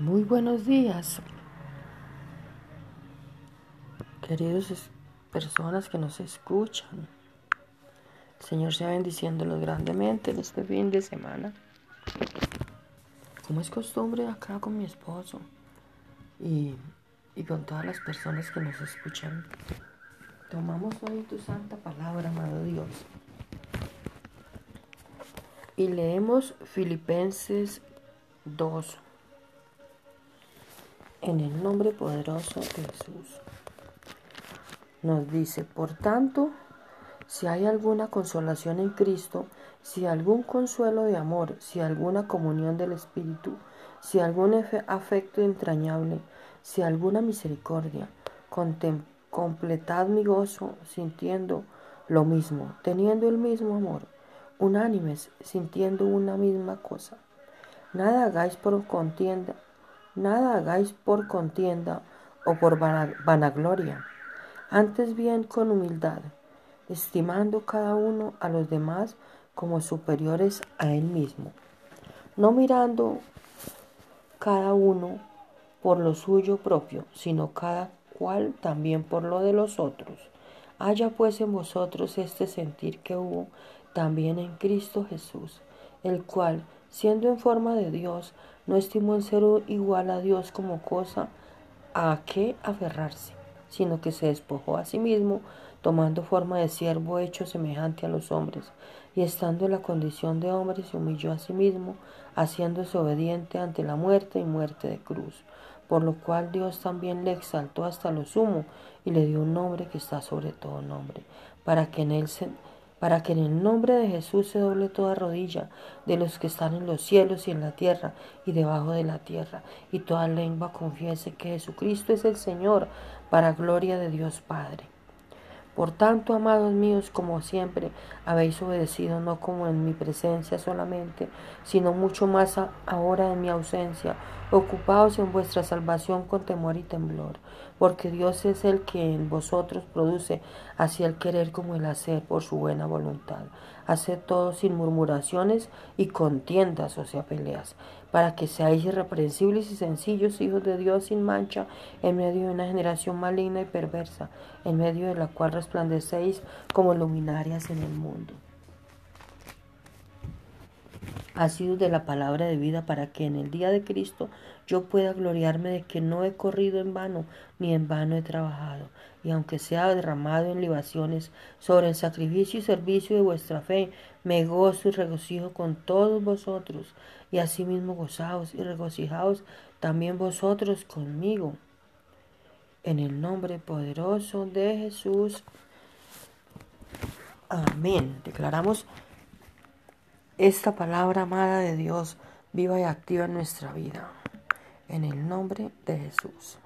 Muy buenos días, queridos personas que nos escuchan. El Señor sea bendiciéndolos grandemente en este fin de semana. Como es costumbre acá con mi esposo y, y con todas las personas que nos escuchan, tomamos hoy tu santa palabra, amado Dios. Y leemos Filipenses 2 en el nombre poderoso de Jesús. Nos dice, por tanto, si hay alguna consolación en Cristo, si algún consuelo de amor, si alguna comunión del Espíritu, si algún afecto entrañable, si alguna misericordia, completad mi gozo sintiendo lo mismo, teniendo el mismo amor, unánimes, sintiendo una misma cosa. Nada hagáis por contienda Nada hagáis por contienda o por vanagloria, antes bien con humildad, estimando cada uno a los demás como superiores a él mismo, no mirando cada uno por lo suyo propio, sino cada cual también por lo de los otros. Haya pues en vosotros este sentir que hubo también en Cristo Jesús, el cual, siendo en forma de Dios, no estimó el ser igual a Dios como cosa a qué aferrarse, sino que se despojó a sí mismo, tomando forma de siervo hecho semejante a los hombres, y estando en la condición de hombre se humilló a sí mismo, haciéndose obediente ante la muerte y muerte de cruz, por lo cual Dios también le exaltó hasta lo sumo y le dio un nombre que está sobre todo nombre, para que en él se para que en el nombre de Jesús se doble toda rodilla de los que están en los cielos y en la tierra y debajo de la tierra, y toda lengua confiese que Jesucristo es el Señor, para gloria de Dios Padre. Por tanto, amados míos, como siempre habéis obedecido, no como en mi presencia solamente, sino mucho más ahora en mi ausencia, ocupaos en vuestra salvación con temor y temblor, porque Dios es el que en vosotros produce así el querer como el hacer por su buena voluntad. Haced todo sin murmuraciones y contiendas, o sea, peleas, para que seáis irreprensibles y sencillos hijos de Dios sin mancha, en medio de una generación maligna y perversa, en medio de la cual resplandecéis como luminarias en el mundo. Ha sido de la palabra de vida para que en el día de Cristo yo pueda gloriarme de que no he corrido en vano, ni en vano he trabajado. Y aunque sea derramado en libaciones sobre el sacrificio y servicio de vuestra fe, me gozo y regocijo con todos vosotros, y asimismo gozaos y regocijaos también vosotros conmigo. En el nombre poderoso de Jesús. Amén. Declaramos esta palabra amada de Dios viva y activa en nuestra vida. En el nombre de Jesús.